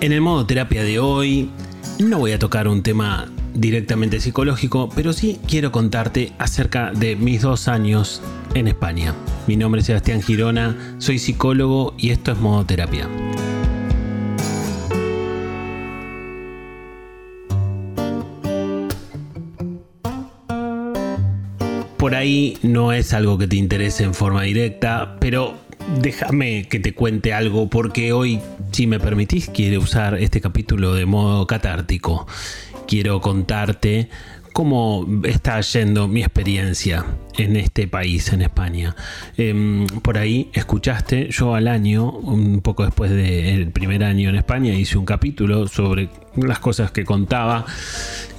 En el modo terapia de hoy no voy a tocar un tema directamente psicológico, pero sí quiero contarte acerca de mis dos años en España. Mi nombre es Sebastián Girona, soy psicólogo y esto es modo terapia. Por ahí no es algo que te interese en forma directa, pero déjame que te cuente algo porque hoy, si me permitís, quiero usar este capítulo de modo catártico. Quiero contarte cómo está yendo mi experiencia en este país, en España. Em, por ahí escuchaste, yo al año, un poco después del primer año en España, hice un capítulo sobre las cosas que contaba.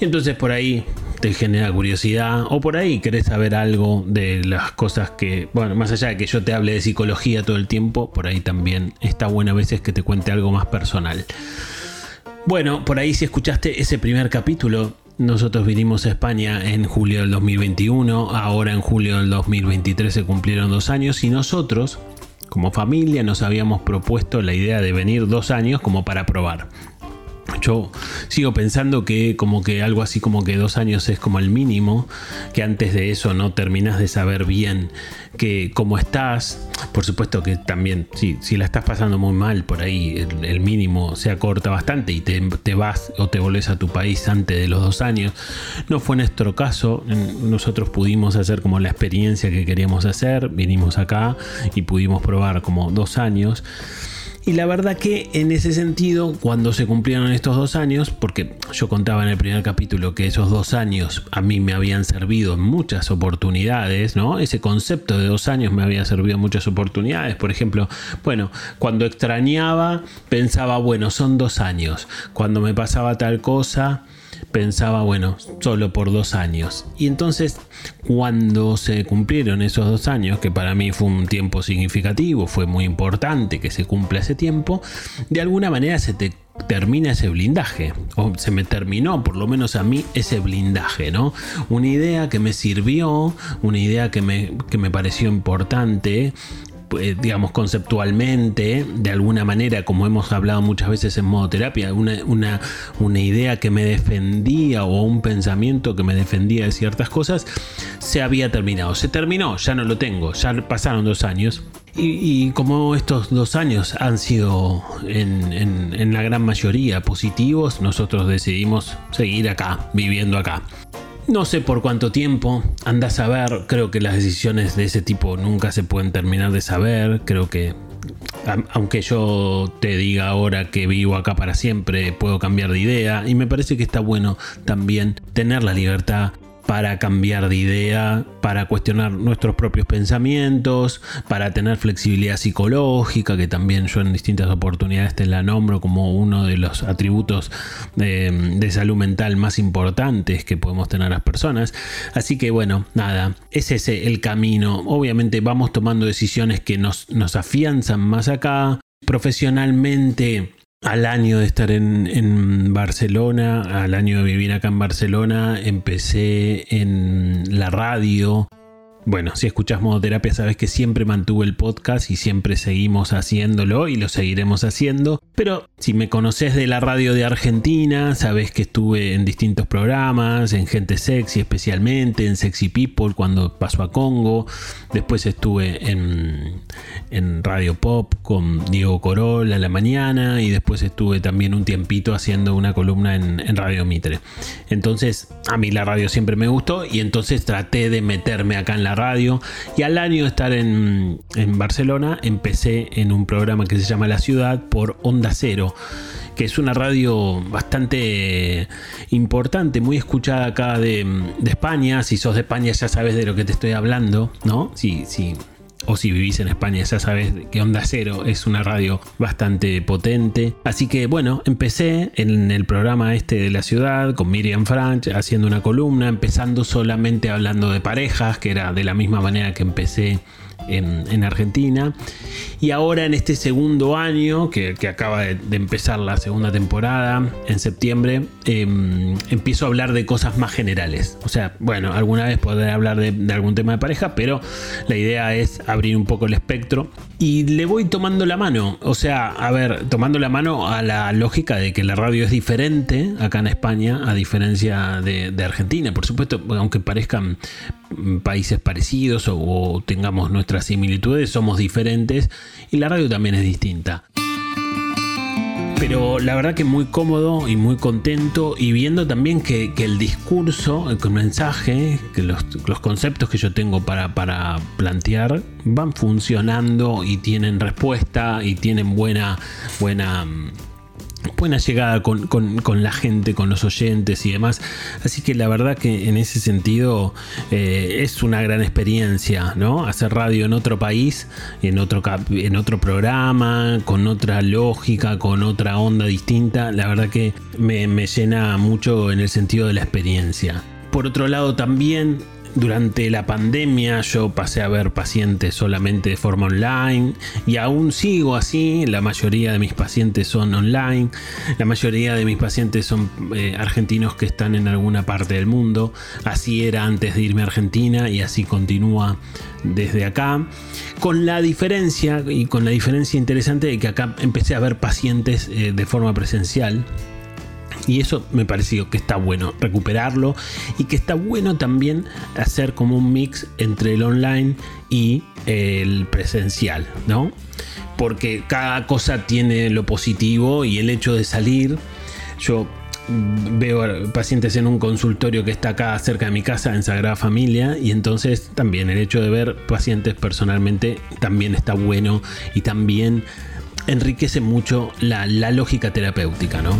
Y entonces por ahí te genera curiosidad o por ahí querés saber algo de las cosas que, bueno, más allá de que yo te hable de psicología todo el tiempo, por ahí también está bueno a veces que te cuente algo más personal. Bueno, por ahí si escuchaste ese primer capítulo, nosotros vinimos a España en julio del 2021, ahora en julio del 2023 se cumplieron dos años y nosotros, como familia, nos habíamos propuesto la idea de venir dos años como para probar. Yo sigo pensando que como que algo así como que dos años es como el mínimo, que antes de eso no terminas de saber bien que cómo estás. Por supuesto que también, si, si la estás pasando muy mal por ahí, el, mínimo se acorta bastante y te, te, vas o te volvés a tu país antes de los dos años. No fue nuestro caso, nosotros pudimos hacer como la experiencia que queríamos hacer, vinimos acá y pudimos probar como dos años. Y la verdad que en ese sentido, cuando se cumplieron estos dos años, porque yo contaba en el primer capítulo que esos dos años a mí me habían servido en muchas oportunidades, ¿no? Ese concepto de dos años me había servido en muchas oportunidades. Por ejemplo, bueno, cuando extrañaba, pensaba, bueno, son dos años. Cuando me pasaba tal cosa, pensaba, bueno, solo por dos años. Y entonces, cuando se cumplieron esos dos años, que para mí fue un tiempo significativo, fue muy importante que se cumpla ese tiempo, de alguna manera se te termina ese blindaje, o se me terminó por lo menos a mí ese blindaje, ¿no? Una idea que me sirvió, una idea que me, que me pareció importante, digamos, conceptualmente, de alguna manera, como hemos hablado muchas veces en modo terapia, una, una, una, idea que me defendía o un pensamiento que me defendía de ciertas cosas, se había terminado. Se terminó, ya no lo tengo, ya pasaron dos años. Y, como estos dos años han sido en, en, en la gran mayoría positivos, nosotros decidimos seguir acá, viviendo acá. No sé por cuánto tiempo, andas a ver, creo que las decisiones de ese tipo nunca se pueden terminar de saber, creo que aunque yo te diga ahora que vivo acá para siempre, puedo cambiar de idea y me parece que está bueno también tener la libertad para cambiar de idea, para cuestionar nuestros propios pensamientos, para tener flexibilidad psicológica, que también yo en distintas oportunidades te la nombro como uno de los atributos de, salud mental más importantes que podemos tener las personas. Así que bueno, nada, es ese el camino. Obviamente vamos tomando decisiones que nos, nos afianzan más acá. Profesionalmente al año de estar en, Barcelona, al año de vivir acá en Barcelona, empecé en la radio, bueno, si escuchas modoterapia sabes que siempre mantuve el podcast y siempre seguimos haciéndolo y lo seguiremos haciendo. Pero si me conoces de la radio de Argentina, sabes que estuve en distintos programas, en Gente Sexy especialmente, en Sexy People cuando pasó a Congo. Después estuve en, en Radio Pop con Diego Corol a la mañana y después estuve también un tiempito haciendo una columna en, en Radio Mitre. Entonces, a mí la radio siempre me gustó y entonces traté de meterme acá en la radio. Y al año de estar en, Barcelona, empecé en un programa que se llama La Ciudad por Onda Cero que es una radio bastante importante, muy escuchada acá de, de, España. Si sos de España ya sabes de lo que te estoy hablando, ¿no? Si, si o si vivís en España ya sabes que Onda Cero es una radio bastante potente. Así que bueno, empecé en el programa este de la ciudad con Miriam Franch haciendo una columna, empezando solamente hablando de parejas, que era de la misma manera que empecé en, Argentina. Y ahora en este segundo año, que, acaba de, empezar la segunda temporada, en septiembre, em, empiezo a hablar de cosas más generales. O sea, bueno, alguna vez podré hablar de, algún tema de pareja, pero la idea es abrir un poco el espectro y le voy tomando la mano. O sea, a ver, tomando la mano a la lógica de que la radio es diferente acá en España, a diferencia de, Argentina. Por supuesto, aunque parezcan países parecidos o tengamos similitudes, somos diferentes y la radio también es distinta. Pero la verdad que muy cómodo y muy contento y viendo también que, el discurso, el mensaje, que los, conceptos que yo tengo para, para, plantear van funcionando y tienen respuesta y tienen buena, buena buena llegada con, la gente, con los oyentes y demás. Así que la verdad que en ese sentido eh, es una gran experiencia, ¿no? Hacer radio en otro país, en otro, en otro programa, con otra lógica, con otra onda distinta. La verdad que me, me llena mucho en el sentido de la experiencia. Por otro lado también durante la pandemia yo pasé a ver pacientes solamente de forma online y aún sigo así, la mayoría de mis pacientes son online, la mayoría de mis pacientes son eh, argentinos que están en alguna parte del mundo, así era antes de irme a Argentina y así continúa desde acá, con la diferencia y con la diferencia interesante de que acá empecé a ver pacientes eh, de forma presencial y eso me pareció que está bueno recuperarlo y que está bueno también hacer como un mix entre el online y el presencial, ¿no? Porque cada cosa tiene lo positivo y el hecho de salir, yo veo pacientes en un consultorio que está acá cerca de mi casa en Sagrada Familia y entonces también el hecho de ver pacientes personalmente también está bueno y también enriquece mucho la, la lógica terapéutica, ¿no?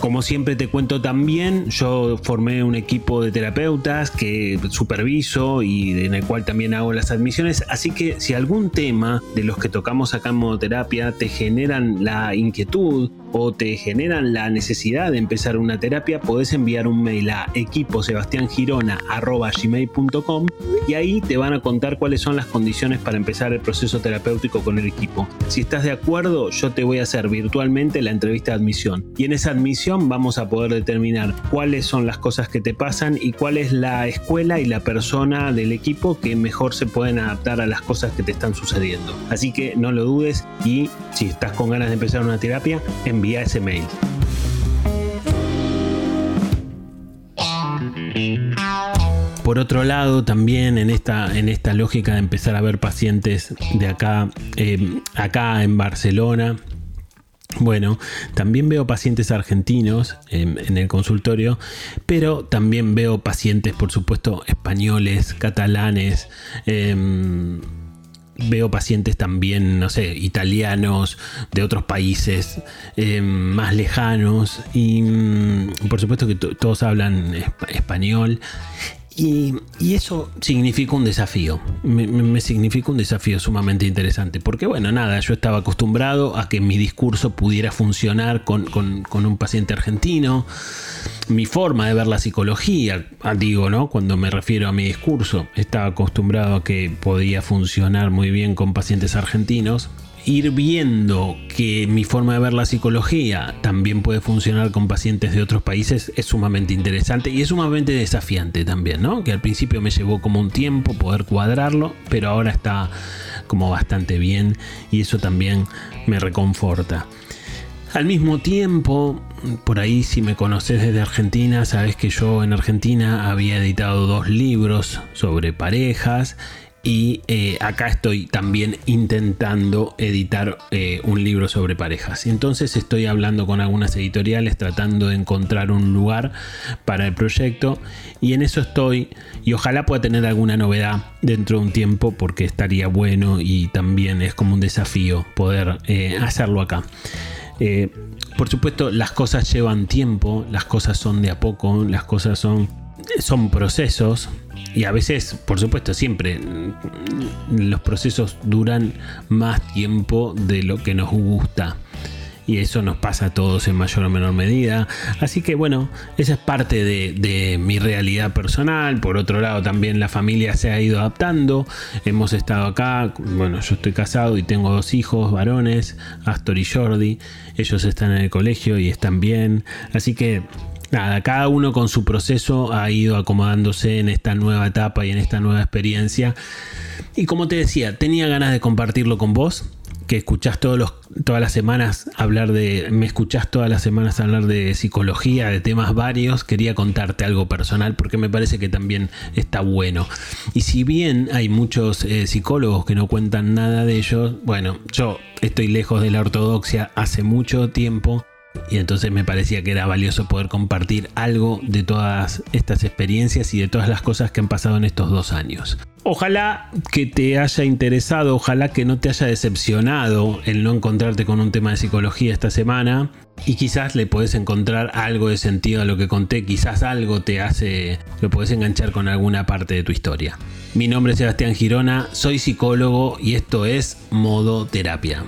Como siempre te cuento también, yo formé un equipo de terapeutas que superviso y en el cual también hago las admisiones, así que si algún tema de los que tocamos acá en modoterapia te generan la inquietud o te generan la necesidad de empezar una terapia, podés enviar un mail a equiposebastiangirona.gmail.com y ahí te van a contar cuáles son las condiciones para empezar el proceso terapéutico con el equipo. Si estás de acuerdo, yo te voy a hacer virtualmente la entrevista de admisión y en esa admisión vamos a poder determinar cuáles son las cosas que te pasan y cuál es la escuela y la persona del equipo que mejor se pueden adaptar a las cosas que te están sucediendo. Así que no lo dudes y si estás con ganas de empezar una terapia, envía ese mail. Por otro lado, también en esta, en esta lógica de empezar a ver pacientes de acá, eh, acá en Barcelona, bueno, también veo pacientes argentinos en, el consultorio, pero también veo pacientes, por supuesto, españoles, catalanes. Em, veo pacientes también, no sé, italianos, de otros países em, más lejanos y mm, por supuesto que todos hablan español y, eso significa un desafío, me, significa un desafío sumamente interesante, porque bueno, nada, yo estaba acostumbrado a que mi discurso pudiera funcionar con, un paciente argentino, mi forma de ver la psicología, ah, digo, ¿no? Cuando me refiero a mi discurso, estaba acostumbrado a que podía funcionar muy bien con pacientes argentinos, ir viendo que mi forma de ver la psicología también puede funcionar con pacientes de otros países es sumamente interesante y es sumamente desafiante también, ¿no? Que al principio me llevó como un tiempo poder cuadrarlo, pero ahora está como bastante bien y eso también me reconforta. Al mismo tiempo, por ahí si me conoces desde Argentina, sabes que yo en Argentina había editado dos libros sobre parejas y eh, acá estoy también intentando editar eh, un libro sobre parejas. Entonces estoy hablando con algunas editoriales tratando de encontrar un lugar para el proyecto y en eso estoy y ojalá pueda tener alguna novedad dentro de un tiempo porque estaría bueno y también es como un desafío poder eh, hacerlo acá. por supuesto, las cosas llevan tiempo, las cosas son de a poco, las cosas son, son procesos, y a veces, por supuesto, siempre los procesos duran más tiempo de lo que nos gusta. Y eso nos pasa a todos en mayor o menor medida. Así que bueno, esa es parte de, mi realidad personal. Por otro lado, también la familia se ha ido adaptando. Hemos estado acá. Bueno, yo estoy casado y tengo dos hijos varones, Astor y Jordi. Ellos están en el colegio y están bien. Así que nada, cada uno con su proceso ha ido acomodándose en esta nueva etapa y en esta nueva experiencia. Y como te decía, tenía ganas de compartirlo con vos, que escuchás todas las semanas hablar de, me escuchás todas las semanas hablar de psicología, de temas varios, quería contarte algo personal porque me parece que también está bueno. Y si bien hay muchos eh, psicólogos que no cuentan nada de ellos, bueno, yo estoy lejos de la ortodoxia hace mucho tiempo y entonces me parecía que era valioso poder compartir algo de todas estas experiencias y de todas las cosas que han pasado en estos dos años. Ojalá que te haya interesado, ojalá que no te haya decepcionado el no encontrarte con un tema de psicología esta semana y quizás le puedes encontrar algo de sentido a lo que conté, quizás algo te hace, lo puedes enganchar con alguna parte de tu historia. Mi nombre es Sebastián Girona, soy psicólogo y esto es Modo Terapia.